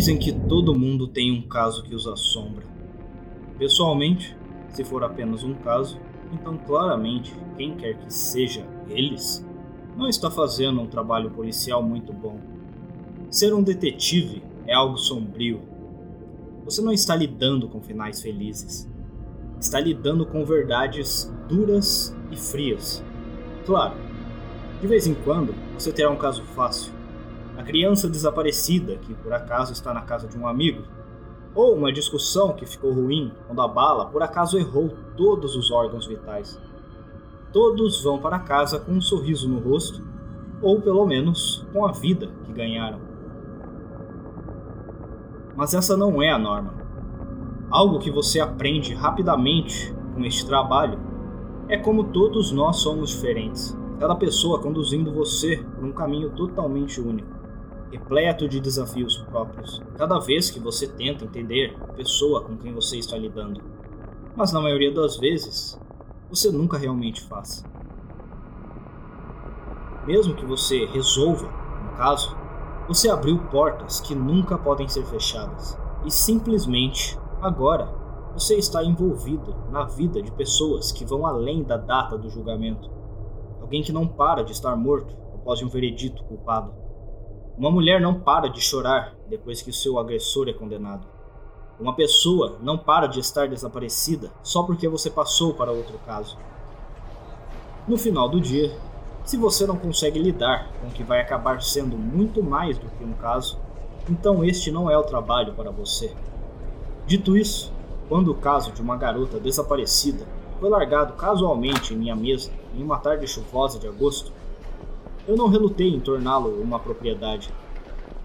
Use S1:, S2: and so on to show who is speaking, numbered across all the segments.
S1: Dizem que todo mundo tem um caso que os assombra. Pessoalmente, se for apenas um caso, então claramente quem quer que seja eles não está fazendo um trabalho policial muito bom. Ser um detetive é algo sombrio. Você não está lidando com finais felizes. Está lidando com verdades duras e frias. Claro, de vez em quando você terá um caso fácil. A criança desaparecida que por acaso está na casa de um amigo, ou uma discussão que ficou ruim quando a bala por acaso errou todos os órgãos vitais. Todos vão para casa com um sorriso no rosto, ou pelo menos com a vida que ganharam. Mas essa não é a norma. Algo que você aprende rapidamente com este trabalho é como todos nós somos diferentes, cada pessoa conduzindo você por um caminho totalmente único repleto de desafios próprios, cada vez que você tenta entender a pessoa com quem você está lidando. Mas na maioria das vezes, você nunca realmente faz. Mesmo que você resolva um caso, você abriu portas que nunca podem ser fechadas. E simplesmente, agora, você está envolvido na vida de pessoas que vão além da data do julgamento. Alguém que não para de estar morto após um veredito culpado uma mulher não para de chorar depois que seu agressor é condenado. Uma pessoa não para de estar desaparecida só porque você passou para outro caso. No final do dia, se você não consegue lidar com o que vai acabar sendo muito mais do que um caso, então este não é o trabalho para você. Dito isso, quando o caso de uma garota desaparecida foi largado casualmente em minha mesa em uma tarde chuvosa de agosto, eu não relutei em torná-lo uma propriedade.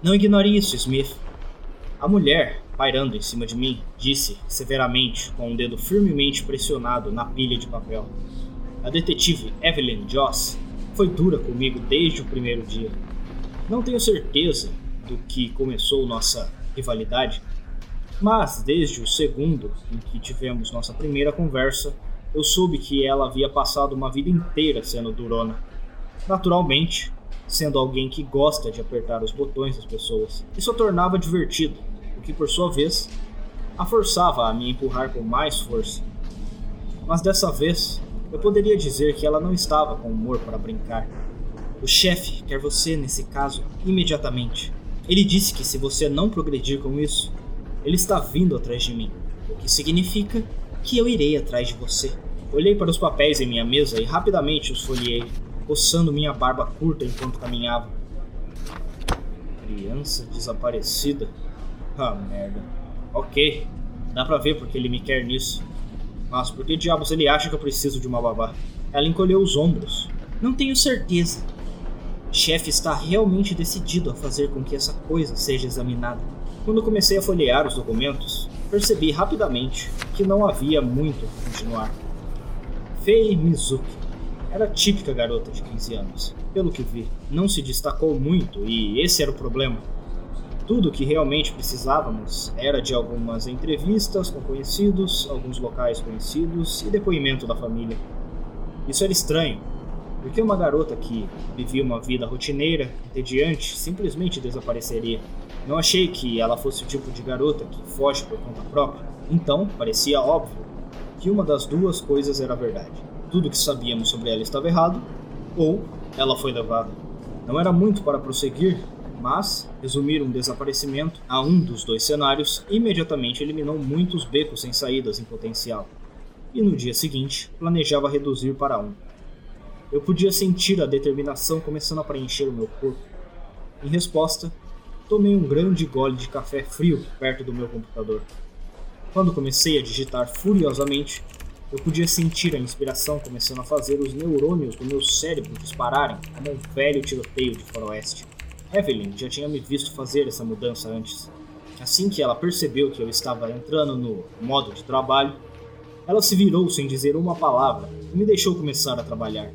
S1: Não ignore isso, Smith. A mulher, pairando em cima de mim, disse severamente, com um dedo firmemente pressionado na pilha de papel. A detetive Evelyn Joss foi dura comigo desde o primeiro dia. Não tenho certeza do que começou nossa rivalidade, mas desde o segundo em que tivemos nossa primeira conversa, eu soube que ela havia passado uma vida inteira sendo durona naturalmente, sendo alguém que gosta de apertar os botões das pessoas. Isso a tornava divertido, o que por sua vez a forçava a me empurrar com mais força. Mas dessa vez, eu poderia dizer que ela não estava com humor para brincar. O chefe quer você nesse caso imediatamente. Ele disse que se você não progredir com isso, ele está vindo atrás de mim, o que significa que eu irei atrás de você. Olhei para os papéis em minha mesa e rapidamente os folheei coçando minha barba curta enquanto caminhava. Criança desaparecida? Ah, merda. Ok, dá pra ver porque ele me quer nisso. Mas por que diabos ele acha que eu preciso de uma babá? Ela encolheu os ombros. Não tenho certeza. Chefe está realmente decidido a fazer com que essa coisa seja examinada. Quando comecei a folhear os documentos, percebi rapidamente que não havia muito a continuar. Fei Mizuki era típica garota de 15 anos. Pelo que vi, não se destacou muito e esse era o problema. Tudo o que realmente precisávamos era de algumas entrevistas com conhecidos, alguns locais conhecidos e depoimento da família. Isso era estranho, porque uma garota que vivia uma vida rotineira, entediante, simplesmente desapareceria. Não achei que ela fosse o tipo de garota que foge por conta própria. Então, parecia óbvio que uma das duas coisas era verdade tudo que sabíamos sobre ela estava errado, ou ela foi levada. Não era muito para prosseguir, mas resumir um desaparecimento a um dos dois cenários imediatamente eliminou muitos becos sem saídas em potencial. E no dia seguinte, planejava reduzir para um. Eu podia sentir a determinação começando a preencher o meu corpo. Em resposta, tomei um grande gole de café frio perto do meu computador. Quando comecei a digitar furiosamente, eu podia sentir a inspiração começando a fazer os neurônios do meu cérebro dispararem como um velho tiroteio de faroeste. Evelyn já tinha me visto fazer essa mudança antes. Assim que ela percebeu que eu estava entrando no modo de trabalho, ela se virou sem dizer uma palavra e me deixou começar a trabalhar.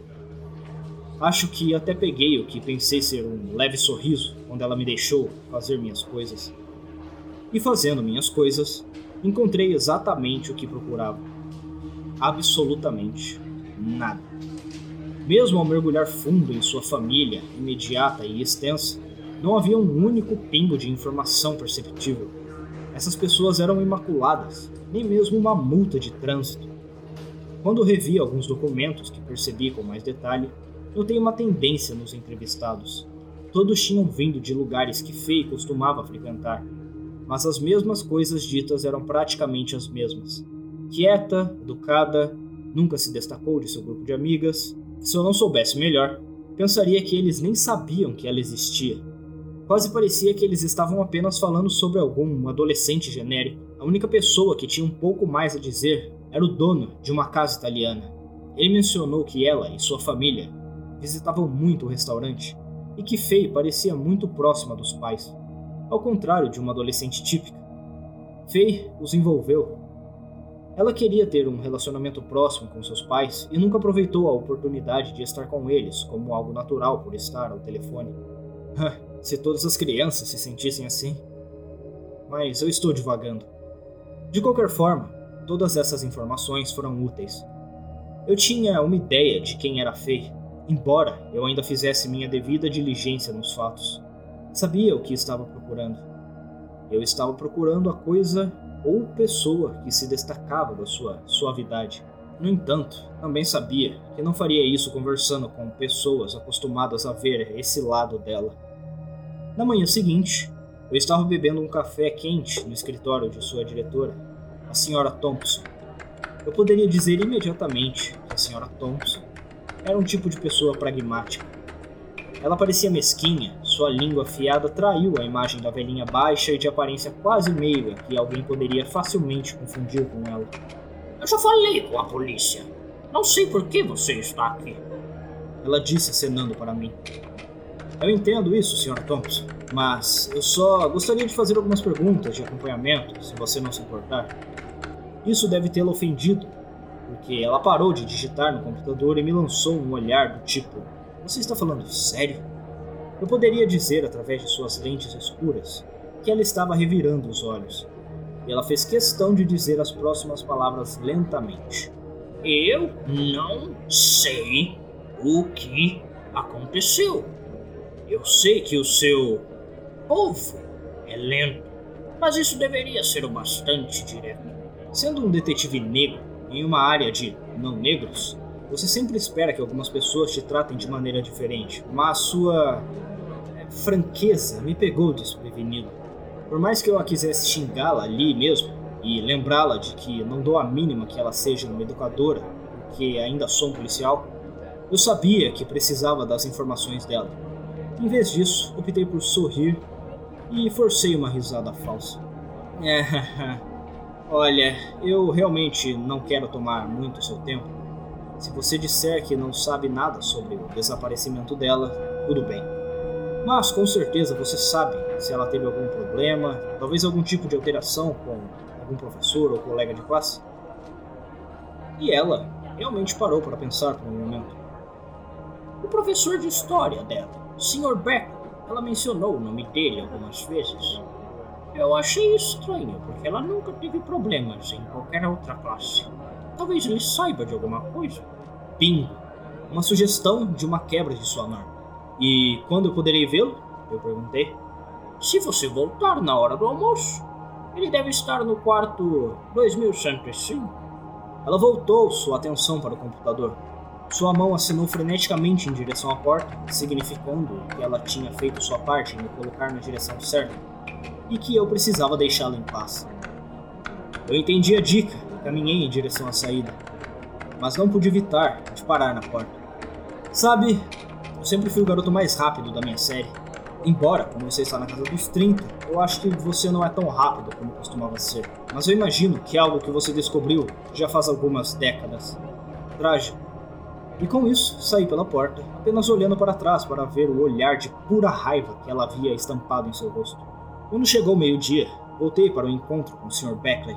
S1: Acho que até peguei o que pensei ser um leve sorriso quando ela me deixou fazer minhas coisas. E fazendo minhas coisas, encontrei exatamente o que procurava absolutamente nada. Mesmo ao mergulhar fundo em sua família imediata e extensa, Não havia um único pingo de informação perceptível. Essas pessoas eram imaculadas, nem mesmo uma multa de trânsito. Quando revi alguns documentos que percebi com mais detalhe, notei uma tendência nos entrevistados. Todos tinham vindo de lugares que Fei costumava frequentar, mas as mesmas coisas ditas eram praticamente as mesmas. Quieta, educada, nunca se destacou de seu grupo de amigas. Se eu não soubesse melhor, pensaria que eles nem sabiam que ela existia. Quase parecia que eles estavam apenas falando sobre algum adolescente genérico. A única pessoa que tinha um pouco mais a dizer era o dono de uma casa italiana. Ele mencionou que ela e sua família visitavam muito o restaurante e que Faye parecia muito próxima dos pais ao contrário de uma adolescente típica. Faye os envolveu. Ela queria ter um relacionamento próximo com seus pais e nunca aproveitou a oportunidade de estar com eles como algo natural por estar ao telefone. Se todas as crianças se sentissem assim. Mas eu estou divagando. De qualquer forma, todas essas informações foram úteis. Eu tinha uma ideia de quem era Faye, embora eu ainda fizesse minha devida diligência nos fatos. Sabia o que estava procurando. Eu estava procurando a coisa ou pessoa que se destacava da sua suavidade. No entanto, também sabia que não faria isso conversando com pessoas acostumadas a ver esse lado dela. Na manhã seguinte, eu estava bebendo um café quente no escritório de sua diretora, a senhora Thompson. Eu poderia dizer imediatamente que a senhora Thompson era um tipo de pessoa pragmática. Ela parecia mesquinha, sua língua afiada traiu a imagem da velhinha baixa e de aparência quase meiga que alguém poderia facilmente confundir com ela.
S2: Eu já falei com a polícia. Não sei por que você está aqui.
S1: Ela disse acenando para mim. Eu entendo isso, Sr. Thompson, mas eu só gostaria de fazer algumas perguntas de acompanhamento, se você não se importar. Isso deve tê-la ofendido, porque ela parou de digitar no computador e me lançou um olhar do tipo: Você está falando sério? Eu poderia dizer, através de suas lentes escuras, que ela estava revirando os olhos. E ela fez questão de dizer as próximas palavras lentamente.
S2: Eu não sei o que aconteceu. Eu sei que o seu povo é lento, mas isso deveria ser o bastante direto.
S1: Sendo um detetive negro em uma área de não negros, você sempre espera que algumas pessoas te tratem de maneira diferente, mas sua franqueza me pegou desprevenido. Por mais que eu a quisesse xingá-la ali mesmo e lembrá-la de que não dou a mínima que ela seja uma educadora, porque ainda sou um policial, eu sabia que precisava das informações dela. Em vez disso, optei por sorrir e forcei uma risada falsa. É, olha, eu realmente não quero tomar muito seu tempo. Se você disser que não sabe nada sobre o desaparecimento dela, tudo bem. Mas com certeza você sabe se ela teve algum problema, talvez algum tipo de alteração com algum professor ou colega de classe. E ela realmente parou para pensar por um momento.
S2: O professor de história dela, o Sr. Beck, ela mencionou o nome dele algumas vezes. Eu achei estranho, porque ela nunca teve problemas em qualquer outra classe. Talvez ele saiba de alguma coisa.
S1: Bingo! Uma sugestão de uma quebra de sua norma. E quando eu poderei vê-lo? Eu perguntei.
S2: Se você voltar na hora do almoço, ele deve estar no quarto 2105.
S1: Ela voltou sua atenção para o computador. Sua mão assinou freneticamente em direção à porta, significando que ela tinha feito sua parte em me colocar na direção certa e que eu precisava deixá-la em paz. Eu entendi a dica caminhei em direção à saída, mas não pude evitar de parar na porta. Sabe, eu sempre fui o garoto mais rápido da minha série. Embora, como você está na casa dos 30, eu acho que você não é tão rápido como costumava ser. Mas eu imagino que algo que você descobriu já faz algumas décadas. Trágico. E com isso, saí pela porta, apenas olhando para trás para ver o olhar de pura raiva que ela havia estampado em seu rosto. Quando chegou meio-dia, voltei para o encontro com o Sr. Beckley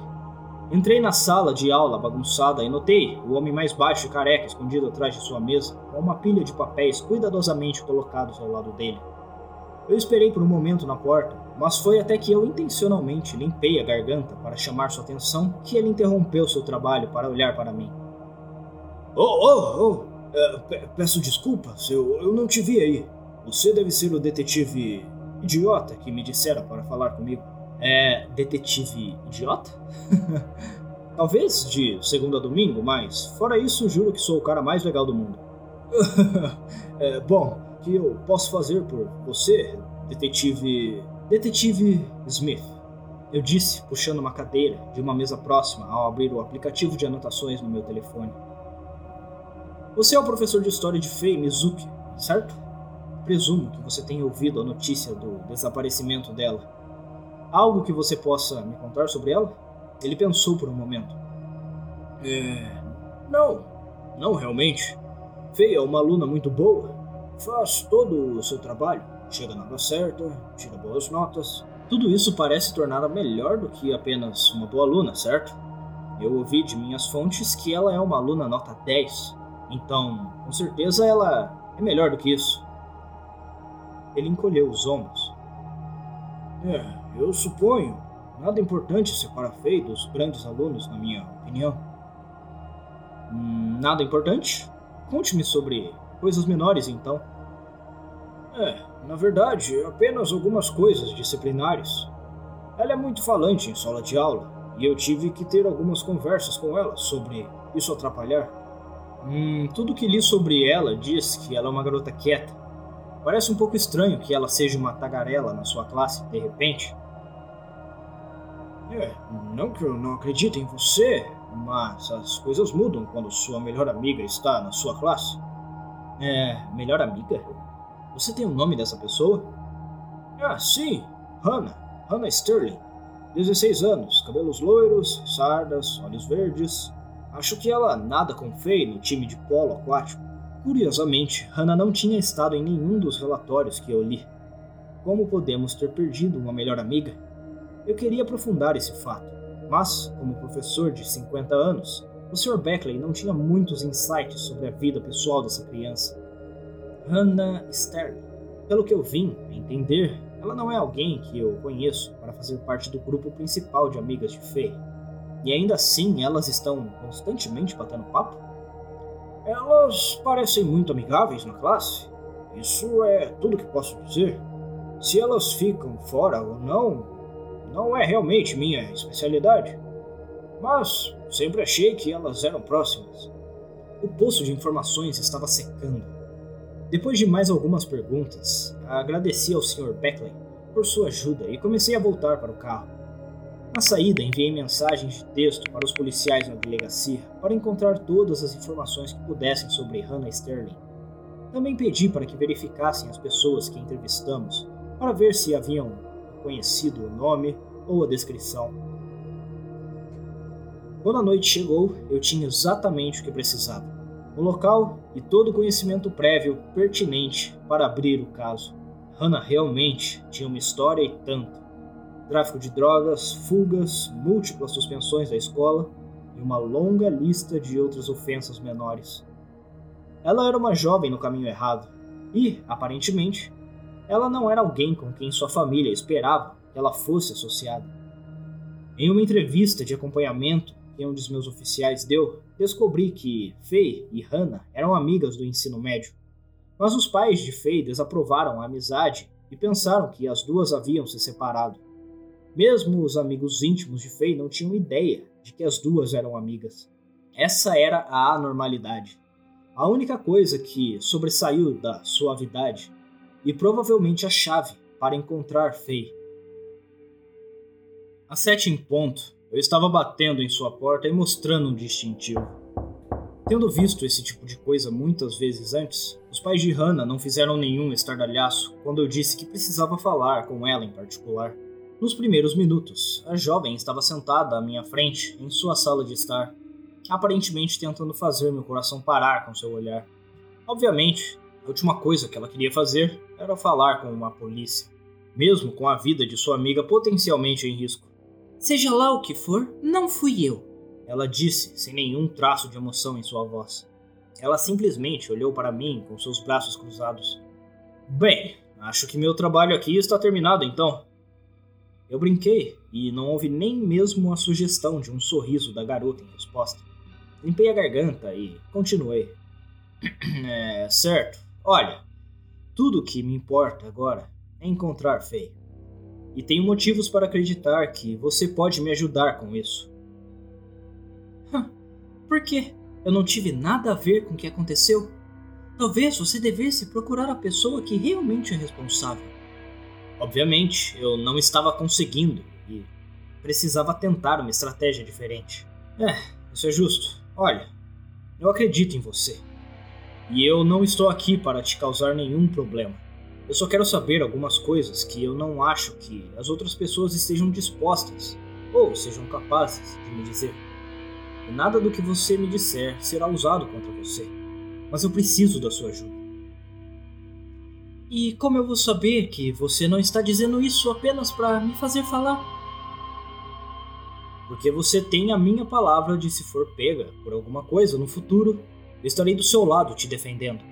S1: Entrei na sala de aula bagunçada e notei o homem mais baixo e careca escondido atrás de sua mesa, com uma pilha de papéis cuidadosamente colocados ao lado dele. Eu esperei por um momento na porta, mas foi até que eu intencionalmente limpei a garganta para chamar sua atenção que ele interrompeu seu trabalho para olhar para mim. Oh, oh, oh! Uh, peço desculpas, eu, eu não te vi aí. Você deve ser o detetive idiota que me dissera para falar comigo. É detetive idiota? Talvez de segunda a domingo, mas fora isso, juro que sou o cara mais legal do mundo. é, bom, o que eu posso fazer por você, detetive. Detetive Smith? Eu disse, puxando uma cadeira de uma mesa próxima ao abrir o aplicativo de anotações no meu telefone. Você é o professor de história de Fei Mizuki, certo? Presumo que você tenha ouvido a notícia do desaparecimento dela. Algo que você possa me contar sobre ela? Ele pensou por um momento. É. Não, não realmente. Fei é uma aluna muito boa. Faz todo o seu trabalho. Chega na hora certa, tira boas notas, tudo isso parece torná-la melhor do que apenas uma boa aluna, certo? Eu ouvi de minhas fontes que ela é uma aluna nota 10, então com certeza ela é melhor do que isso. Ele encolheu os ombros. É, eu suponho. Nada importante separa Fei dos grandes alunos, na minha opinião. Hum, nada importante? Conte-me sobre coisas menores, então. É, na verdade, apenas algumas coisas disciplinares. Ela é muito falante em sala de aula, e eu tive que ter algumas conversas com ela sobre isso atrapalhar. Hum, tudo que li sobre ela diz que ela é uma garota quieta. Parece um pouco estranho que ela seja uma tagarela na sua classe, de repente. É, não que eu não acredite em você, mas as coisas mudam quando sua melhor amiga está na sua classe. É, melhor amiga? Você tem o nome dessa pessoa? Ah, sim. Hannah. Hannah Sterling. 16 anos, cabelos loiros, sardas, olhos verdes. Acho que ela nada com Faye no time de polo aquático. Curiosamente, Hannah não tinha estado em nenhum dos relatórios que eu li. Como podemos ter perdido uma melhor amiga? Eu queria aprofundar esse fato, mas, como professor de 50 anos, o Sr. Beckley não tinha muitos insights sobre a vida pessoal dessa criança. Hannah Stern. Pelo que eu vim a entender, ela não é alguém que eu conheço para fazer parte do grupo principal de amigas de Faye. E ainda assim, elas estão constantemente batendo papo? Elas parecem muito amigáveis na classe. Isso é tudo que posso dizer. Se elas ficam fora ou não, não é realmente minha especialidade. Mas sempre achei que elas eram próximas. O poço de informações estava secando depois de mais algumas perguntas, agradeci ao Sr. Beckley por sua ajuda e comecei a voltar para o carro. Na saída, enviei mensagens de texto para os policiais na delegacia para encontrar todas as informações que pudessem sobre Hannah Sterling. Também pedi para que verificassem as pessoas que entrevistamos para ver se haviam conhecido o nome ou a descrição. Quando a noite chegou, eu tinha exatamente o que precisava o local e todo o conhecimento prévio pertinente para abrir o caso. Hannah realmente tinha uma história e tanto. Tráfico de drogas, fugas, múltiplas suspensões da escola e uma longa lista de outras ofensas menores. Ela era uma jovem no caminho errado e, aparentemente, ela não era alguém com quem sua família esperava que ela fosse associada. Em uma entrevista de acompanhamento que um dos meus oficiais deu, descobri que Faye e Hannah eram amigas do ensino médio. Mas os pais de Faye desaprovaram a amizade e pensaram que as duas haviam se separado. Mesmo os amigos íntimos de Faye não tinham ideia de que as duas eram amigas. Essa era a anormalidade. A única coisa que sobressaiu da suavidade e provavelmente a chave para encontrar Faye. Às sete em ponto, eu estava batendo em sua porta e mostrando um distintivo. Tendo visto esse tipo de coisa muitas vezes antes, os pais de Hannah não fizeram nenhum estardalhaço quando eu disse que precisava falar com ela em particular. Nos primeiros minutos, a jovem estava sentada à minha frente, em sua sala de estar, aparentemente tentando fazer meu coração parar com seu olhar. Obviamente, a última coisa que ela queria fazer era falar com uma polícia, mesmo com a vida de sua amiga potencialmente em risco.
S2: Seja lá o que for, não fui eu.
S1: Ela disse, sem nenhum traço de emoção em sua voz. Ela simplesmente olhou para mim com seus braços cruzados. Bem, acho que meu trabalho aqui está terminado então. Eu brinquei e não houve nem mesmo a sugestão de um sorriso da garota em resposta. Limpei a garganta e continuei. É, certo. Olha, tudo o que me importa agora é encontrar Faye. E tenho motivos para acreditar que você pode me ajudar com isso.
S2: Por quê? Eu não tive nada a ver com o que aconteceu? Talvez você devesse procurar a pessoa que realmente é responsável.
S1: Obviamente, eu não estava conseguindo e precisava tentar uma estratégia diferente. É, isso é justo. Olha, eu acredito em você. E eu não estou aqui para te causar nenhum problema. Eu só quero saber algumas coisas que eu não acho que as outras pessoas estejam dispostas ou sejam capazes de me dizer. E nada do que você me disser será usado contra você. Mas eu preciso da sua ajuda.
S2: E como eu vou saber que você não está dizendo isso apenas para me fazer falar?
S1: Porque você tem a minha palavra de se for pega por alguma coisa no futuro, estarei do seu lado te defendendo.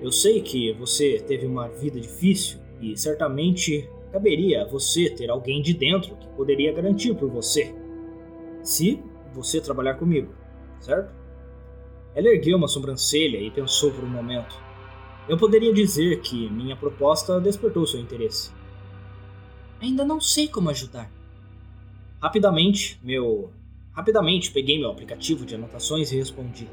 S1: Eu sei que você teve uma vida difícil e certamente caberia a você ter alguém de dentro que poderia garantir por você. Se você trabalhar comigo, certo? Ela ergueu uma sobrancelha e pensou por um momento. Eu poderia dizer que minha proposta despertou seu interesse.
S2: Ainda não sei como ajudar.
S1: Rapidamente, meu. Rapidamente peguei meu aplicativo de anotações e respondi.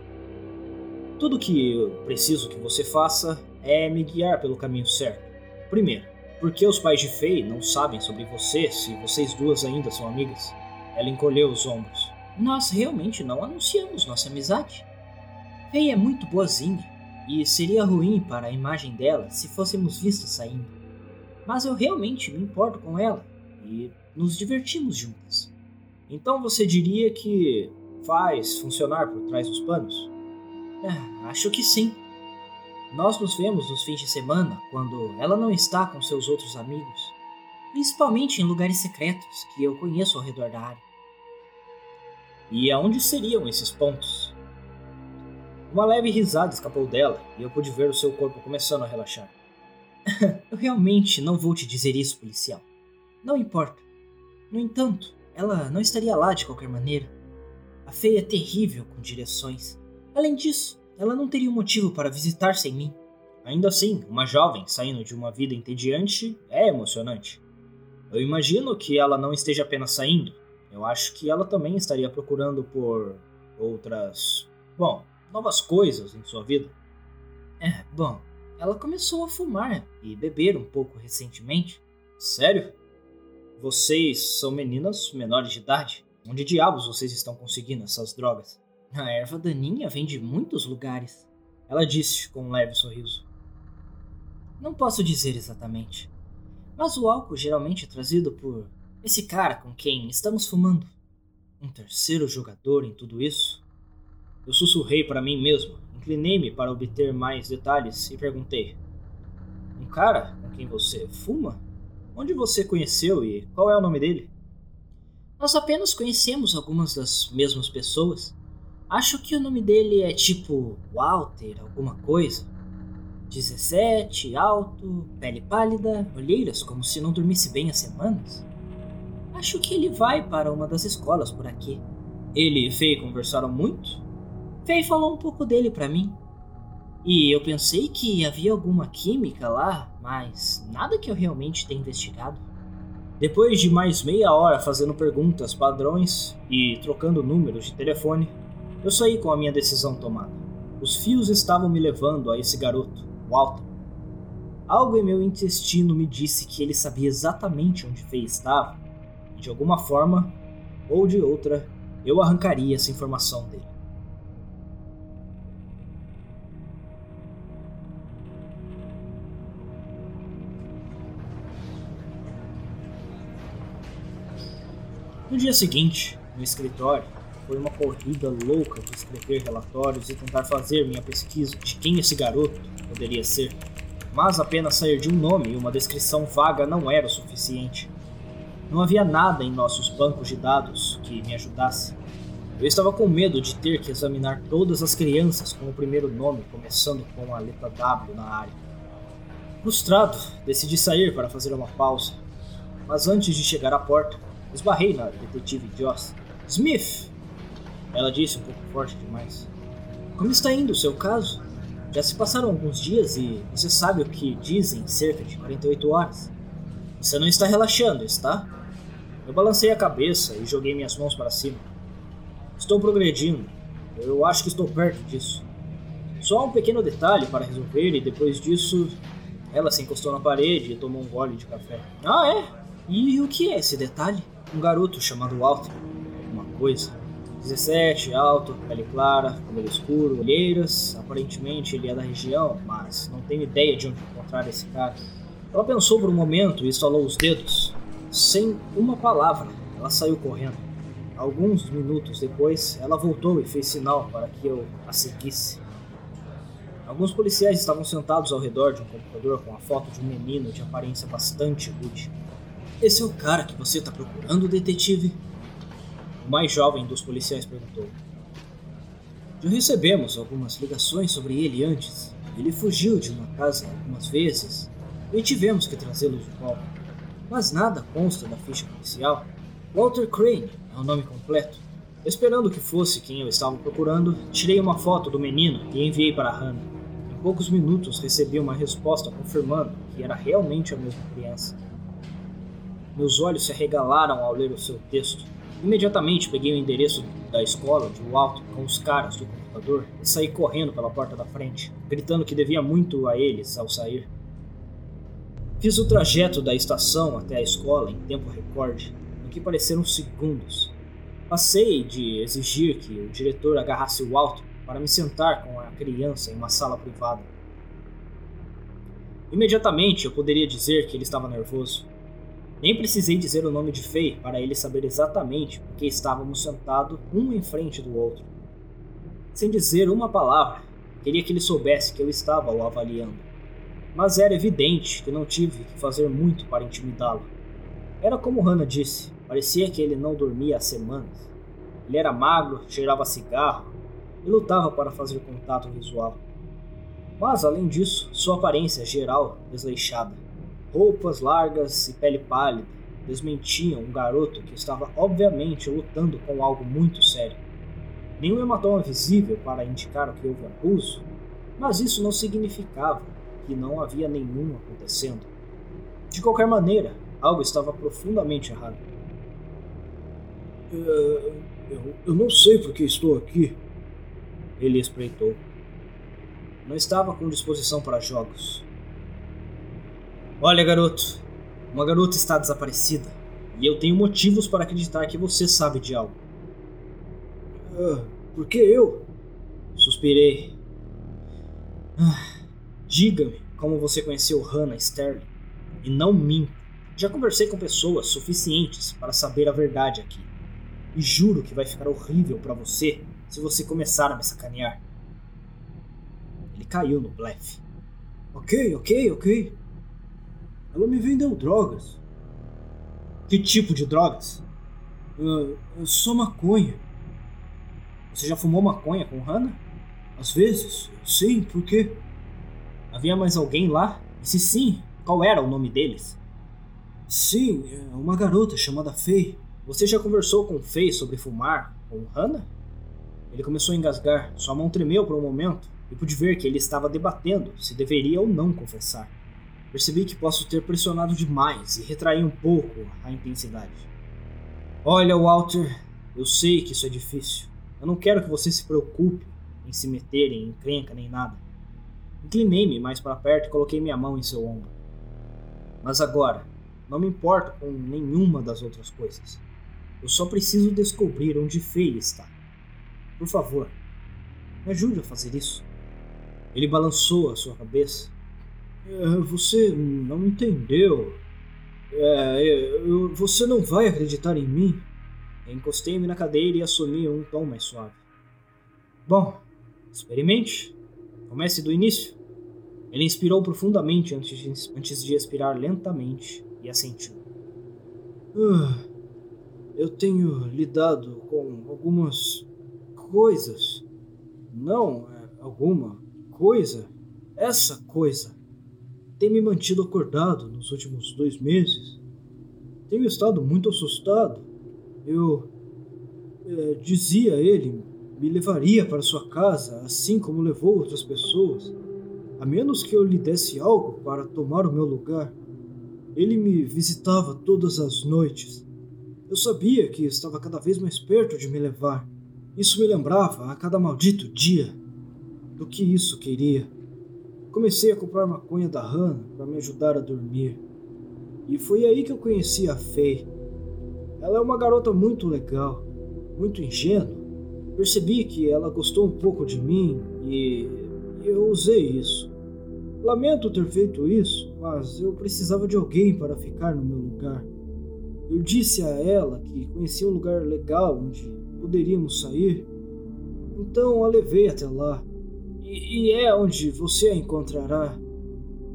S1: Tudo que eu preciso que você faça é me guiar pelo caminho certo. Primeiro, porque os pais de Faye não sabem sobre você se vocês duas ainda são amigas? Ela encolheu os ombros.
S2: Nós realmente não anunciamos nossa amizade. Faye é muito boazinha e seria ruim para a imagem dela se fôssemos vistos saindo. Mas eu realmente me importo com ela e nos divertimos juntas.
S1: Então você diria que faz funcionar por trás dos panos?
S2: É, acho que sim. Nós nos vemos nos fins de semana quando ela não está com seus outros amigos, principalmente em lugares secretos que eu conheço ao redor da área.
S1: E aonde seriam esses pontos? Uma leve risada escapou dela e eu pude ver o seu corpo começando a relaxar.
S2: eu realmente não vou te dizer isso, policial. Não importa. No entanto, ela não estaria lá de qualquer maneira. A feia é terrível com direções. Além disso, ela não teria um motivo para visitar sem mim.
S1: Ainda assim, uma jovem saindo de uma vida entediante é emocionante. Eu imagino que ela não esteja apenas saindo. Eu acho que ela também estaria procurando por outras. Bom, novas coisas em sua vida?
S2: É, bom, ela começou a fumar e beber um pouco recentemente.
S1: Sério? Vocês são meninas menores de idade? Onde diabos vocês estão conseguindo essas drogas?
S2: A erva daninha vem de muitos lugares.
S1: Ela disse com um leve sorriso.
S2: Não posso dizer exatamente. Mas o álcool geralmente é trazido por esse cara com quem estamos fumando. Um terceiro jogador em tudo isso?
S1: Eu sussurrei para mim mesmo, inclinei-me para obter mais detalhes e perguntei: Um cara com quem você fuma? Onde você conheceu e qual é o nome dele?
S2: Nós apenas conhecemos algumas das mesmas pessoas. Acho que o nome dele é tipo Walter, alguma coisa. 17, alto, pele pálida, olheiras como se não dormisse bem há semanas. Acho que ele vai para uma das escolas por aqui.
S1: Ele e Faye conversaram muito?
S2: Faye falou um pouco dele para mim. E eu pensei que havia alguma química lá, mas nada que eu realmente tenha investigado.
S1: Depois de mais meia hora fazendo perguntas padrões e trocando números de telefone, eu saí com a minha decisão tomada. Os fios estavam me levando a esse garoto, Walter. Algo em meu intestino me disse que ele sabia exatamente onde Faye estava, e de alguma forma ou de outra eu arrancaria essa informação dele. No dia seguinte, no escritório, foi uma corrida louca de escrever relatórios e tentar fazer minha pesquisa de quem esse garoto poderia ser. Mas apenas sair de um nome e uma descrição vaga não era o suficiente. Não havia nada em nossos bancos de dados que me ajudasse. Eu estava com medo de ter que examinar todas as crianças com o primeiro nome começando com a letra W na área. Frustrado, decidi sair para fazer uma pausa. Mas antes de chegar à porta, Esbarrei na detetive Joss. Smith! Ela disse um pouco forte demais. Como está indo o seu caso? Já se passaram alguns dias e você sabe o que dizem cerca de 48 horas. Você não está relaxando, está? Eu balancei a cabeça e joguei minhas mãos para cima. Estou progredindo. Eu acho que estou perto disso. Só um pequeno detalhe para resolver e depois disso ela se encostou na parede e tomou um gole de café. Ah, é? E o que é esse detalhe? Um garoto chamado Walter. Uma coisa. 17, alto, pele clara, cabelo escuro, olheiras. Aparentemente ele é da região, mas não tenho ideia de onde encontrar esse cara. Ela pensou por um momento e estalou os dedos. Sem uma palavra, ela saiu correndo. Alguns minutos depois, ela voltou e fez sinal para que eu a seguisse. Alguns policiais estavam sentados ao redor de um computador com a foto de um menino de aparência bastante rude. Esse é o cara que você está procurando, detetive? O mais jovem dos policiais perguntou. Já recebemos algumas ligações sobre ele antes. Ele fugiu de uma casa algumas vezes e tivemos que trazê-lo de volta. Mas nada consta da ficha policial. Walter Crane é o nome completo. Esperando que fosse quem eu estava procurando, tirei uma foto do menino e enviei para Hannah poucos minutos recebi uma resposta confirmando que era realmente a mesma criança. Meus olhos se arregalaram ao ler o seu texto. Imediatamente peguei o endereço da escola de Walter com os caras do computador e saí correndo pela porta da frente, gritando que devia muito a eles ao sair. Fiz o trajeto da estação até a escola em tempo recorde, no que pareceram segundos. Passei de exigir que o diretor agarrasse o Walter para me sentar com a criança em uma sala privada. Imediatamente eu poderia dizer que ele estava nervoso. Nem precisei dizer o nome de Fei para ele saber exatamente porque estávamos sentados um em frente do outro. Sem dizer uma palavra, queria que ele soubesse que eu estava o avaliando. Mas era evidente que não tive que fazer muito para intimidá-lo. Era como Hannah disse, parecia que ele não dormia há semanas. Ele era magro, cheirava cigarro e lutava para fazer contato visual. Mas, além disso, sua aparência geral desleixada, roupas largas e pele pálida, desmentiam um garoto que estava obviamente lutando com algo muito sério. Nenhum hematoma visível para indicar que houve abuso, mas isso não significava que não havia nenhum acontecendo. De qualquer maneira, algo estava profundamente errado.
S3: Uh, eu, eu não sei por que estou aqui,
S1: ele espreitou. Não estava com disposição para jogos. Olha, garoto. Uma garota está desaparecida. E eu tenho motivos para acreditar que você sabe de algo.
S3: Ah, por que eu?
S1: Suspirei. Ah, Diga-me como você conheceu Hannah Sterling. E não minta. Já conversei com pessoas suficientes para saber a verdade aqui. E juro que vai ficar horrível para você se você começar a me sacanear. Ele caiu no blefe.
S3: Ok, ok, ok. Ela me vendeu drogas.
S1: Que tipo de drogas?
S3: Só maconha.
S1: Você já fumou maconha com Hannah?
S3: Às vezes, sim, por quê?
S1: Havia mais alguém lá? E se sim, qual era o nome deles?
S3: Sim, é uma garota chamada Faye.
S1: Você já conversou com Faye sobre fumar com Hannah? Ele começou a engasgar, sua mão tremeu por um momento e pude ver que ele estava debatendo se deveria ou não confessar. Percebi que posso ter pressionado demais e retraí um pouco a intensidade. Olha, Walter, eu sei que isso é difícil. Eu não quero que você se preocupe em se meter em encrenca nem nada. Inclinei-me mais para perto e coloquei minha mão em seu ombro. Mas agora, não me importo com nenhuma das outras coisas. Eu só preciso descobrir onde Faye está. Por favor, me ajude a fazer isso. Ele balançou a sua cabeça.
S3: É, você não entendeu. É, eu, você não vai acreditar em mim?
S1: Encostei-me na cadeira e assumi um tom mais suave. Bom, experimente. Comece do início. Ele inspirou profundamente antes de, antes de expirar lentamente e assentiu.
S3: Ah, eu tenho lidado com algumas coisas. Não é alguma coisa. Essa coisa tem me mantido acordado nos últimos dois meses. Tenho estado muito assustado. Eu é, dizia ele me levaria para sua casa, assim como levou outras pessoas, a menos que eu lhe desse algo para tomar o meu lugar. Ele me visitava todas as noites. Eu sabia que estava cada vez mais perto de me levar. Isso me lembrava a cada maldito dia do que isso queria. Comecei a comprar maconha da Hannah para me ajudar a dormir. E foi aí que eu conheci a Faye. Ela é uma garota muito legal, muito ingênua. Percebi que ela gostou um pouco de mim e eu usei isso. Lamento ter feito isso, mas eu precisava de alguém para ficar no meu lugar. Eu disse a ela que conhecia um lugar legal onde poderíamos sair, então a levei até lá. E, e é onde você a encontrará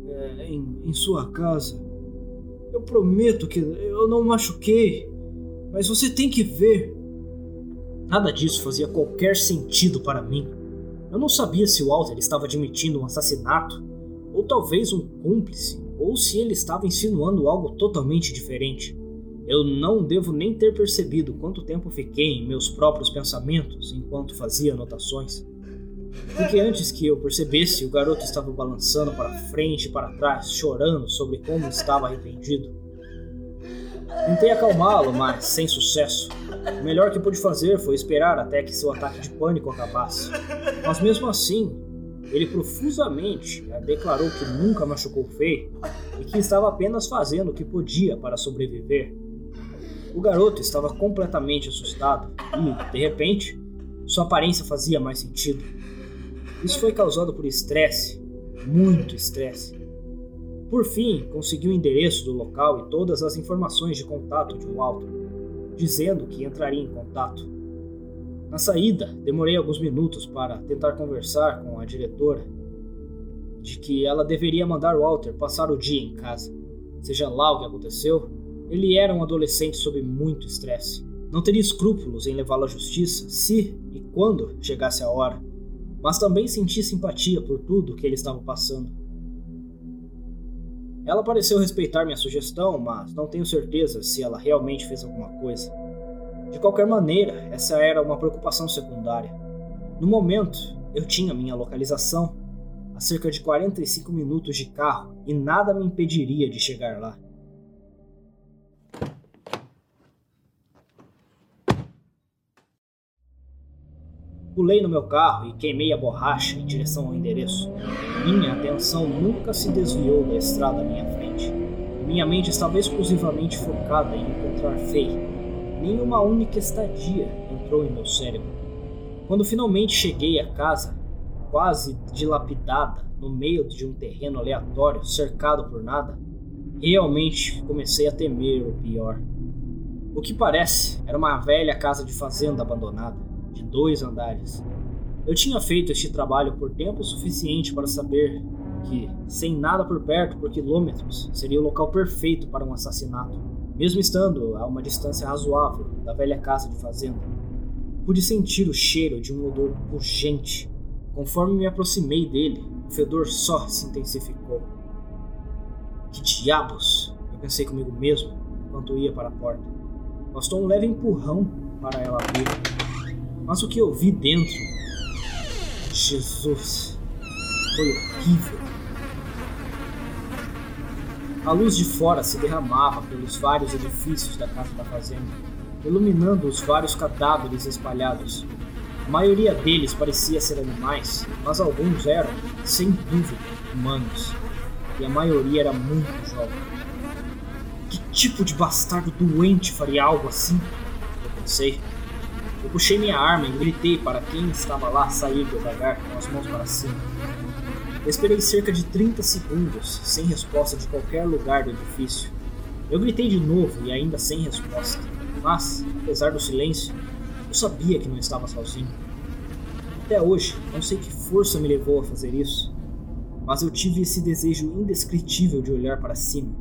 S3: é, em, em sua casa. Eu prometo que eu não machuquei, mas você tem que ver.
S1: Nada disso fazia qualquer sentido para mim. Eu não sabia se o Walter estava admitindo um assassinato, ou talvez um cúmplice, ou se ele estava insinuando algo totalmente diferente. Eu não devo nem ter percebido quanto tempo fiquei em meus próprios pensamentos enquanto fazia anotações. Porque antes que eu percebesse, o garoto estava balançando para frente e para trás, chorando sobre como estava arrependido. Tentei acalmá-lo, mas sem sucesso. O melhor que pude fazer foi esperar até que seu ataque de pânico acabasse. Mas mesmo assim, ele profusamente declarou que nunca machucou feio e que estava apenas fazendo o que podia para sobreviver. O garoto estava completamente assustado e, de repente, sua aparência fazia mais sentido. Isso foi causado por estresse, muito estresse. Por fim, consegui o endereço do local e todas as informações de contato de Walter, dizendo que entraria em contato. Na saída, demorei alguns minutos para tentar conversar com a diretora de que ela deveria mandar Walter passar o dia em casa. Seja lá o que aconteceu, ele era um adolescente sob muito estresse. Não teria escrúpulos em levá-lo à justiça se e quando chegasse a hora, mas também sentia simpatia por tudo que ele estava passando. Ela pareceu respeitar minha sugestão, mas não tenho certeza se ela realmente fez alguma coisa. De qualquer maneira, essa era uma preocupação secundária. No momento, eu tinha minha localização a cerca de 45 minutos de carro e nada me impediria de chegar lá. Pulei no meu carro e queimei a borracha em direção ao endereço. Minha atenção nunca se desviou da estrada à minha frente. Minha mente estava exclusivamente focada em encontrar Faye. Nenhuma única estadia entrou em meu cérebro. Quando finalmente cheguei à casa, quase dilapidada, no meio de um terreno aleatório, cercado por nada, realmente comecei a temer o pior. O que parece era uma velha casa de fazenda abandonada de dois andares. Eu tinha feito este trabalho por tempo suficiente para saber que, sem nada por perto por quilômetros, seria o local perfeito para um assassinato, mesmo estando a uma distância razoável da velha casa de fazenda. Pude sentir o cheiro de um odor pungente. Conforme me aproximei dele, o fedor só se intensificou. Que diabos! Eu pensei comigo mesmo enquanto ia para a porta. Bastou um leve empurrão para ela abrir. Mas o que eu vi dentro. Jesus. Foi horrível. A luz de fora se derramava pelos vários edifícios da casa da fazenda, iluminando os vários cadáveres espalhados. A maioria deles parecia ser animais, mas alguns eram, sem dúvida, humanos. E a maioria era muito jovem. Que tipo de bastardo doente faria algo assim? Eu pensei. Eu puxei minha arma e gritei para quem estava lá sair devagar com as mãos para cima. Eu esperei cerca de 30 segundos, sem resposta de qualquer lugar do edifício. Eu gritei de novo e ainda sem resposta. Mas, apesar do silêncio, eu sabia que não estava sozinho. Até hoje, não sei que força me levou a fazer isso, mas eu tive esse desejo indescritível de olhar para cima.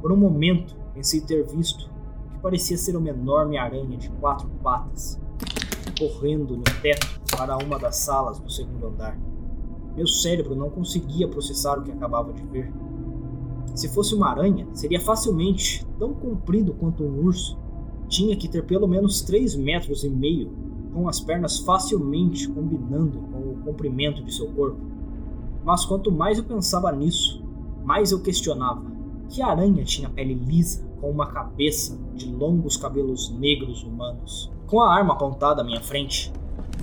S1: Por um momento, pensei ter visto parecia ser uma enorme aranha de quatro patas, correndo no teto para uma das salas do segundo andar. Meu cérebro não conseguia processar o que acabava de ver. Se fosse uma aranha, seria facilmente tão comprido quanto um urso. Tinha que ter pelo menos 3 metros e meio, com as pernas facilmente combinando com o comprimento de seu corpo. Mas quanto mais eu pensava nisso, mais eu questionava: Que aranha tinha pele lisa, com uma cabeça de longos cabelos negros humanos? Com a arma apontada à minha frente,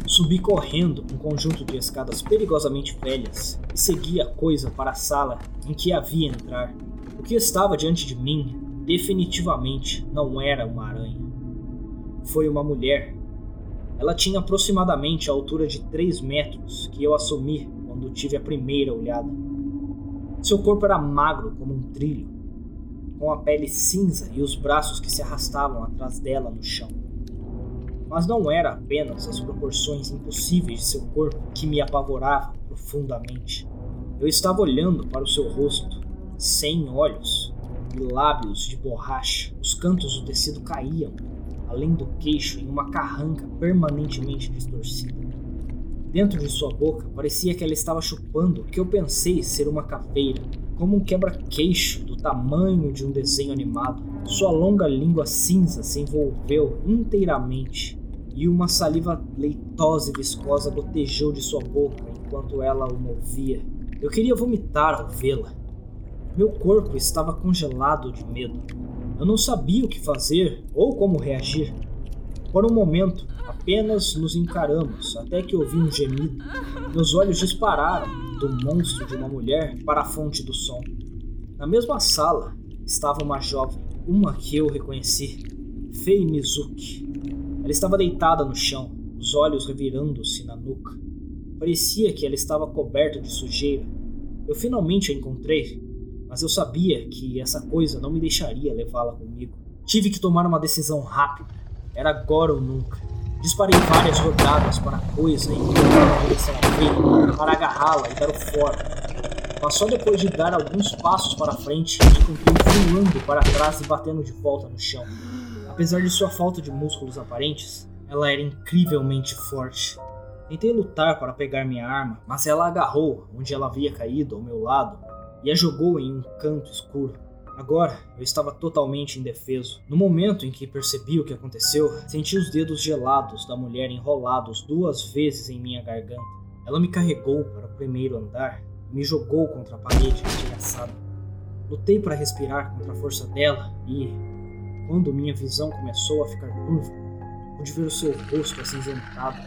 S1: subi correndo um conjunto de escadas perigosamente velhas e segui a coisa para a sala em que havia entrar. O que estava diante de mim definitivamente não era uma aranha. Foi uma mulher. Ela tinha aproximadamente a altura de 3 metros que eu assumi quando tive a primeira olhada. Seu corpo era magro como um trilho, com a pele cinza e os braços que se arrastavam atrás dela no chão. Mas não era apenas as proporções impossíveis de seu corpo que me apavoravam profundamente. Eu estava olhando para o seu rosto, sem olhos e lábios de borracha. Os cantos do tecido caíam, além do queixo, em uma carranca permanentemente distorcida. Dentro de sua boca parecia que ela estava chupando o que eu pensei ser uma caveira, como um quebra-queixo do tamanho de um desenho animado. Sua longa língua cinza se envolveu inteiramente e uma saliva leitosa e viscosa gotejou de sua boca enquanto ela o movia. Eu queria vomitar ao vê-la. Meu corpo estava congelado de medo. Eu não sabia o que fazer ou como reagir. Por um momento, apenas nos encaramos até que ouvi um gemido. Meus olhos dispararam do monstro de uma mulher para a fonte do som. Na mesma sala estava uma jovem, uma que eu reconheci, Fei Mizuki. Ela estava deitada no chão, os olhos revirando-se na nuca. Parecia que ela estava coberta de sujeira. Eu finalmente a encontrei, mas eu sabia que essa coisa não me deixaria levá-la comigo. Tive que tomar uma decisão rápida era agora ou nunca. Disparei várias rodadas para a coisa e na direção para agarrá-la e dar o fora. Mas só depois de dar alguns passos para frente, encontrei voando para trás e batendo de volta no chão. Apesar de sua falta de músculos aparentes, ela era incrivelmente forte. Tentei lutar para pegar minha arma, mas ela agarrou onde ela havia caído ao meu lado e a jogou em um canto escuro. Agora eu estava totalmente indefeso. No momento em que percebi o que aconteceu, senti os dedos gelados da mulher enrolados duas vezes em minha garganta. Ela me carregou para o primeiro andar e me jogou contra a parede arregaçada. Lutei para respirar contra a força dela e, quando minha visão começou a ficar turva, pude ver o seu rosto acinzentado,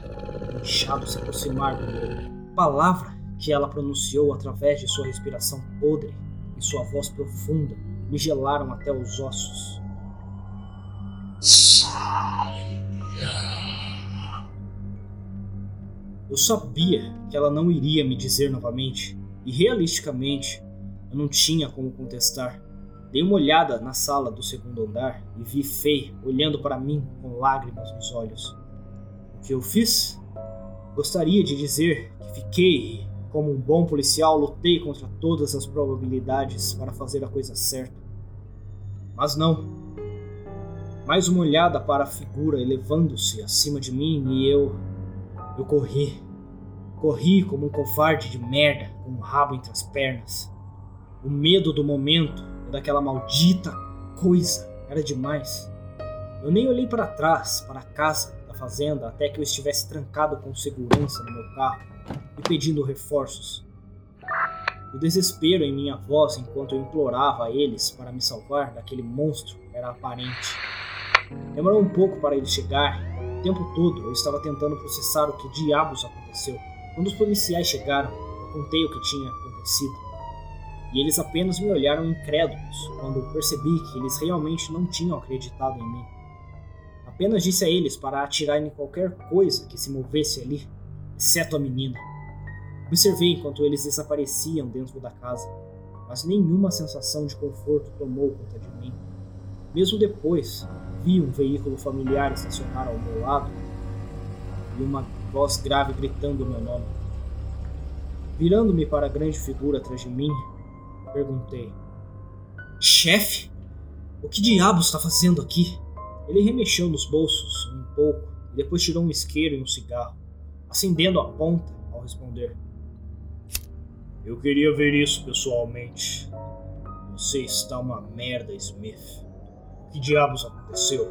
S1: inchado se aproximar do meu. Palavra que ela pronunciou através de sua respiração podre e sua voz profunda me gelaram até os ossos. Eu sabia que ela não iria me dizer novamente, e realisticamente eu não tinha como contestar. Dei uma olhada na sala do segundo andar e vi Fei olhando para mim com lágrimas nos olhos. O que eu fiz? Gostaria de dizer que fiquei como um bom policial, lutei contra todas as probabilidades para fazer a coisa certa. Mas não. Mais uma olhada para a figura elevando-se acima de mim e eu. Eu corri. Corri como um covarde de merda, com um rabo entre as pernas. O medo do momento e daquela maldita coisa era demais. Eu nem olhei para trás, para a casa da fazenda, até que eu estivesse trancado com segurança no meu carro e pedindo reforços. O desespero em minha voz enquanto eu implorava a eles para me salvar daquele monstro era aparente. Demorou um pouco para ele chegar. O tempo todo eu estava tentando processar o que diabos aconteceu. Quando os policiais chegaram, eu contei o que tinha acontecido. E eles apenas me olharam incrédulos quando percebi que eles realmente não tinham acreditado em mim. Apenas disse a eles para atirar em qualquer coisa que se movesse ali exceto a menina. Observei enquanto eles desapareciam dentro da casa, mas nenhuma sensação de conforto tomou conta de mim. Mesmo depois, vi um veículo familiar estacionar ao meu lado e uma voz grave gritando meu nome. Virando-me para a grande figura atrás de mim, perguntei: Chefe? O que diabos está fazendo aqui? Ele remexeu nos bolsos um pouco e depois tirou um isqueiro e um cigarro acendendo a ponta ao responder. Eu queria ver isso pessoalmente. Você está uma merda, Smith. O que diabos aconteceu?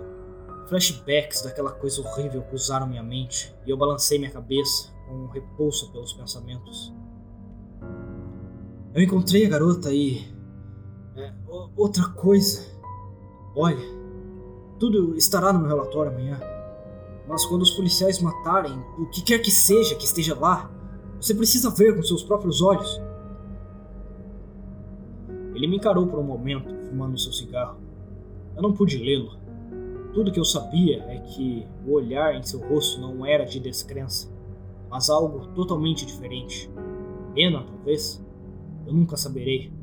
S1: Flashbacks daquela coisa horrível cruzaram minha mente e eu balancei minha cabeça com um repulso pelos pensamentos. Eu encontrei a garota e.
S3: É, outra coisa. Olha, tudo estará no meu relatório amanhã. Mas quando os policiais matarem o que quer que seja que esteja lá, você precisa ver com seus próprios olhos.
S1: Ele me encarou por um momento, fumando seu cigarro. Eu não pude lê-lo. Tudo que eu sabia é que o olhar em seu rosto não era de descrença, mas algo totalmente diferente. Pena, talvez? Eu nunca saberei.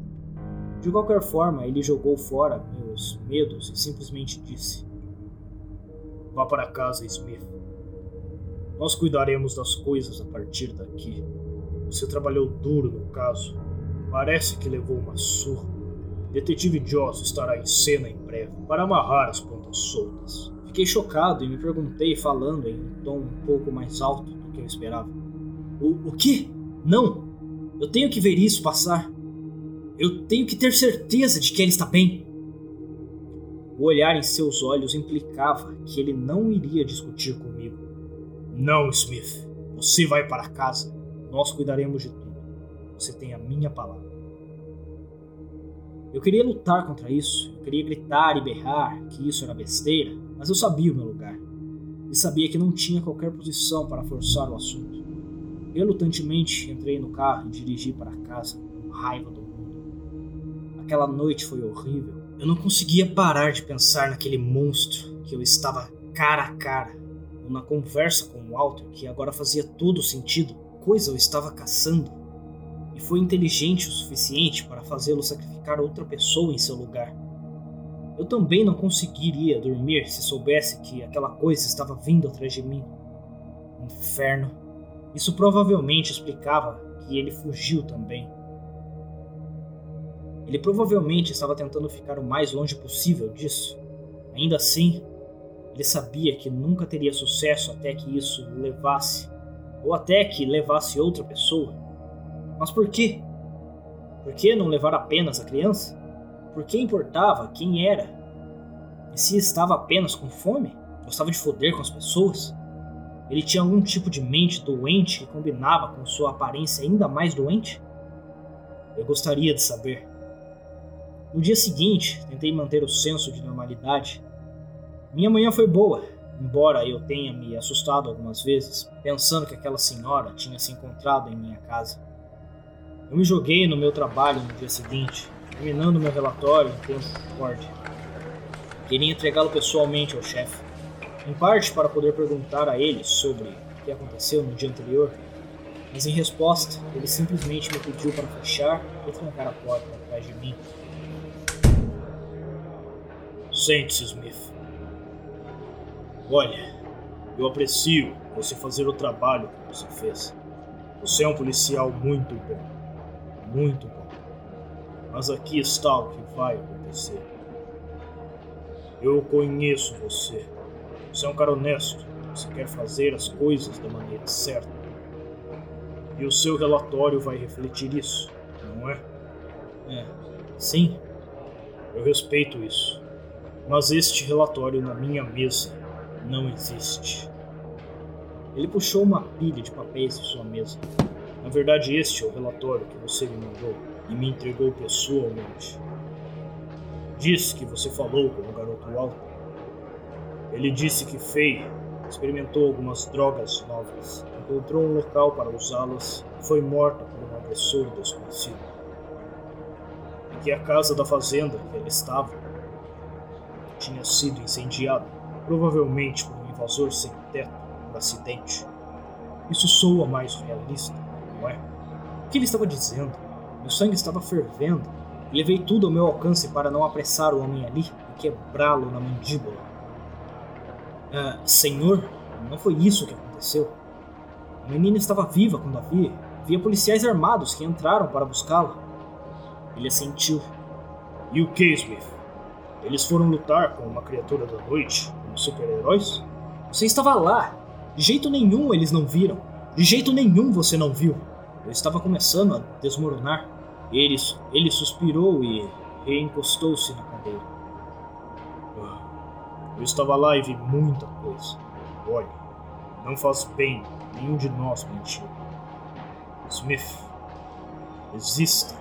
S1: De qualquer forma, ele jogou fora meus medos e simplesmente disse: Vá para casa, Smith. Nós cuidaremos das coisas a partir daqui. Você trabalhou duro no caso. Parece que levou uma surra. Detetive Joss estará em cena em breve para amarrar as pontas soltas.
S3: Fiquei chocado e me perguntei, falando em um tom um pouco mais alto do que eu esperava: O, o quê? Não! Eu tenho que ver isso passar. Eu tenho que ter certeza de que ele está bem. O olhar em seus olhos implicava que ele não iria discutir comigo.
S1: Não, Smith. Você vai para casa. Nós cuidaremos de tudo. Você tem a minha palavra.
S3: Eu queria lutar contra isso. Eu queria gritar e berrar que isso era besteira, mas eu sabia o meu lugar. E sabia que não tinha qualquer posição para forçar o assunto. Relutantemente entrei no carro e dirigi para casa, com raiva do mundo. Aquela noite foi horrível. Eu não conseguia parar de pensar naquele monstro que eu estava cara a cara na conversa com o Walter que agora fazia todo sentido, coisa eu estava caçando, e foi inteligente o suficiente para fazê-lo sacrificar outra pessoa em seu lugar. Eu também não conseguiria dormir se soubesse que aquela coisa estava vindo atrás de mim. Inferno. Isso provavelmente explicava que ele fugiu também. Ele provavelmente estava tentando ficar o mais longe possível disso. Ainda assim, ele sabia que nunca teria sucesso até que isso o levasse, ou até que levasse outra pessoa. Mas por quê? Por que não levar apenas a criança? Por que importava quem era? E se estava apenas com fome? Gostava de foder com as pessoas? Ele tinha algum tipo de mente doente que combinava com sua aparência ainda mais doente? Eu gostaria de saber. No dia seguinte, tentei manter o senso de normalidade minha manhã foi boa, embora eu tenha me assustado algumas vezes, pensando que aquela senhora tinha se encontrado em minha casa. Eu me joguei no meu trabalho no dia seguinte, terminando meu relatório em tempo recorde. Queria entregá-lo pessoalmente ao chefe, em parte para poder perguntar a ele sobre o que aconteceu no dia anterior, mas em resposta, ele simplesmente me pediu para fechar e trancar a porta atrás de mim.
S1: Sente-se, Smith. Olha, eu aprecio você fazer o trabalho que você fez. Você é um policial muito bom. Muito bom. Mas aqui está o que vai acontecer. Eu conheço você. Você é um cara honesto. Você quer fazer as coisas da maneira certa. E o seu relatório vai refletir isso, não é?
S3: É, sim.
S1: Eu respeito isso. Mas este relatório na minha mesa não existe.
S3: Ele puxou uma pilha de papéis de sua mesa.
S1: Na verdade, este é o relatório que você me mandou e me entregou pessoalmente. Diz que você falou com o garoto alto. Ele disse que Faye experimentou algumas drogas novas, encontrou um local para usá-las e foi morta por um agressor desconhecido. E que a casa da fazenda que ela estava tinha sido incendiada provavelmente por um invasor sem teto por acidente. Isso soa mais realista, não é?
S3: O que ele estava dizendo? Meu sangue estava fervendo. Levei tudo ao meu alcance para não apressar o homem ali e quebrá-lo na mandíbula. Ah, senhor, não foi isso que aconteceu. A menina estava viva quando a vi. Havia policiais armados que entraram para buscá-la. Ele assentiu.
S1: E o que, Smith? Eles foram lutar com uma criatura da noite super-heróis?
S3: Você estava lá. De jeito nenhum eles não viram. De jeito nenhum você não viu. Eu estava começando a desmoronar. Ele, ele suspirou e reencostou-se na cadeira.
S1: Ah, eu estava lá e vi muita coisa. Olha, não faz bem nenhum de nós mentir. Smith, existem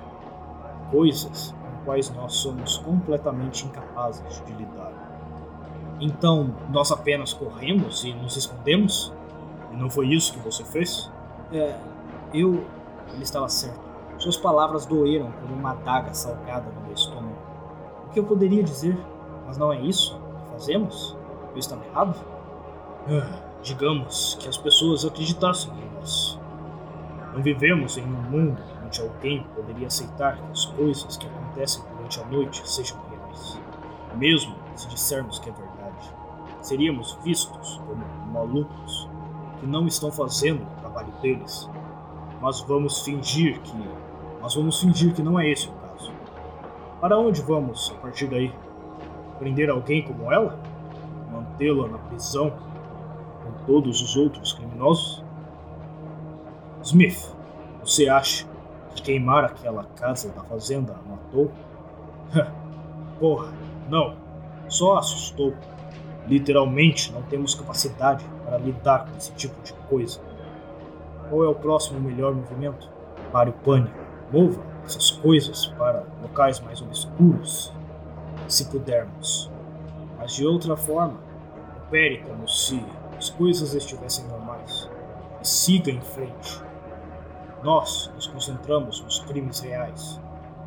S1: coisas quais nós somos completamente incapazes de lidar. Então, nós apenas corremos e nos escondemos? E não foi isso que você fez?
S3: É, eu.
S1: Ele estava certo. Suas palavras doeram como uma adaga salgada no meu estômago. O que eu poderia dizer? Mas não é isso que fazemos? Eu estava errado? Ah, digamos que as pessoas acreditassem em nós. Não vivemos em um mundo onde alguém poderia aceitar que as coisas que acontecem durante a noite sejam reais. Mesmo se dissermos que é verdade, seríamos vistos como malucos que não estão fazendo o trabalho deles. Mas vamos fingir que. Mas vamos fingir que não é esse o caso. Para onde vamos a partir daí? Prender alguém como ela? Mantê-la na prisão com todos os outros criminosos? Smith, você acha que queimar aquela casa da fazenda matou? Porra, não. Só assustou. Literalmente não temos capacidade para lidar com esse tipo de coisa. Qual é o próximo melhor movimento? Pare o pânico. Mova essas coisas para locais mais obscuros, se pudermos. Mas de outra forma, opere como se as coisas estivessem normais e siga em frente. Nós nos concentramos nos crimes reais,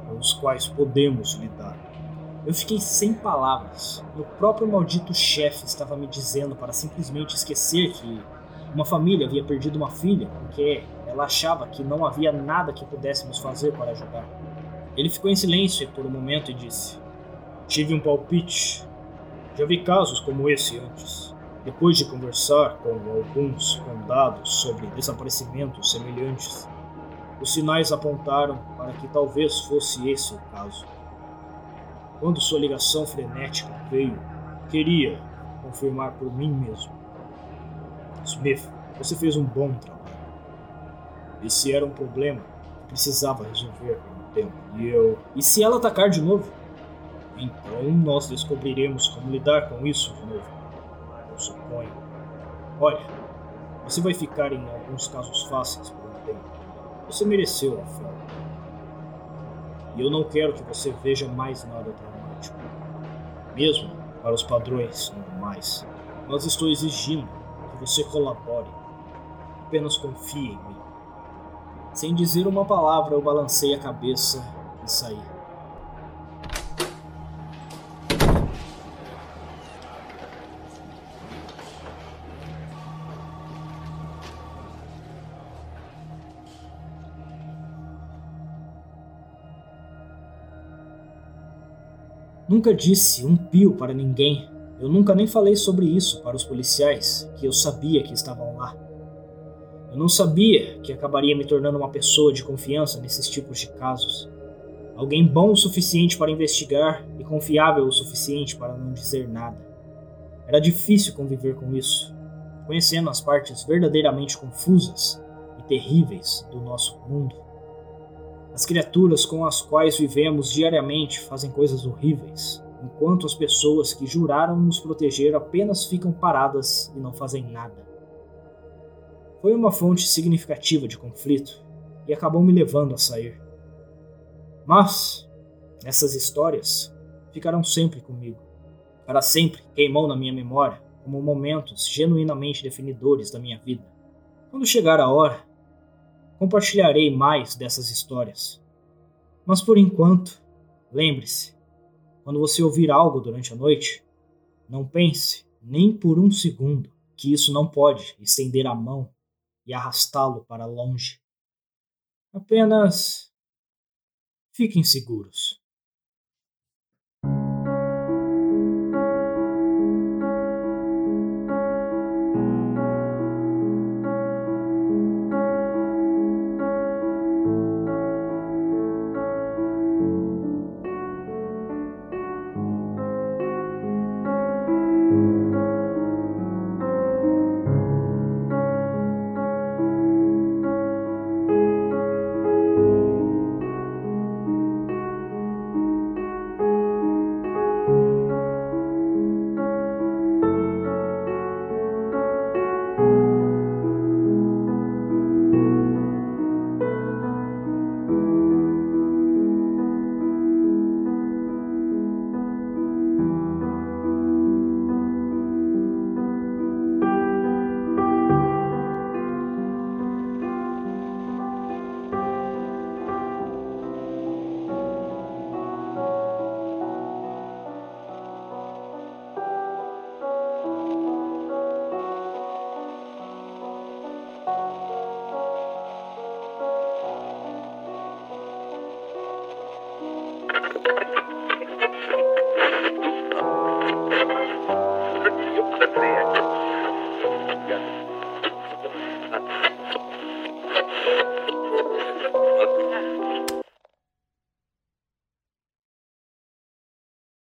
S1: com os quais podemos lidar. Eu fiquei sem palavras. Meu próprio maldito chefe estava me dizendo para simplesmente esquecer que uma família havia perdido uma filha porque ela achava que não havia nada que pudéssemos fazer para ajudar. Ele ficou em silêncio por um momento e disse: Tive um palpite. Já vi casos como esse antes. Depois de conversar com alguns condados sobre desaparecimentos semelhantes, os sinais apontaram para que talvez fosse esse o caso. Quando sua ligação frenética veio, queria confirmar por mim mesmo. Smith, você fez um bom trabalho. Esse era um problema que precisava resolver por um tempo. E eu. E se ela atacar de novo? Então nós descobriremos como lidar com isso de novo. Eu suponho. Olha, você vai ficar em alguns casos fáceis. Você mereceu a. E eu não quero que você veja mais nada traumático. Mesmo para os padrões normais. Mas estou exigindo que você colabore. Apenas confie em mim. Sem dizer uma palavra, eu balancei a cabeça e saí. Nunca disse um pio para ninguém. Eu nunca nem falei sobre isso para os policiais, que eu sabia que estavam lá. Eu não sabia que acabaria me tornando uma pessoa de confiança nesses tipos de casos. Alguém bom o suficiente para investigar e confiável o suficiente para não dizer nada. Era difícil conviver com isso, conhecendo as partes verdadeiramente confusas e terríveis do nosso mundo. As criaturas com as quais vivemos diariamente fazem coisas horríveis, enquanto as pessoas que juraram nos proteger apenas ficam paradas e não fazem nada. Foi uma fonte significativa de conflito e acabou me levando a sair. Mas essas histórias ficarão sempre comigo. Para sempre queimou na minha memória como momentos genuinamente definidores da minha vida. Quando chegar a hora, compartilharei mais dessas histórias. Mas por enquanto, lembre-se: quando você ouvir algo durante a noite, não pense nem por um segundo que isso não pode estender a mão e arrastá-lo para longe. Apenas fiquem seguros.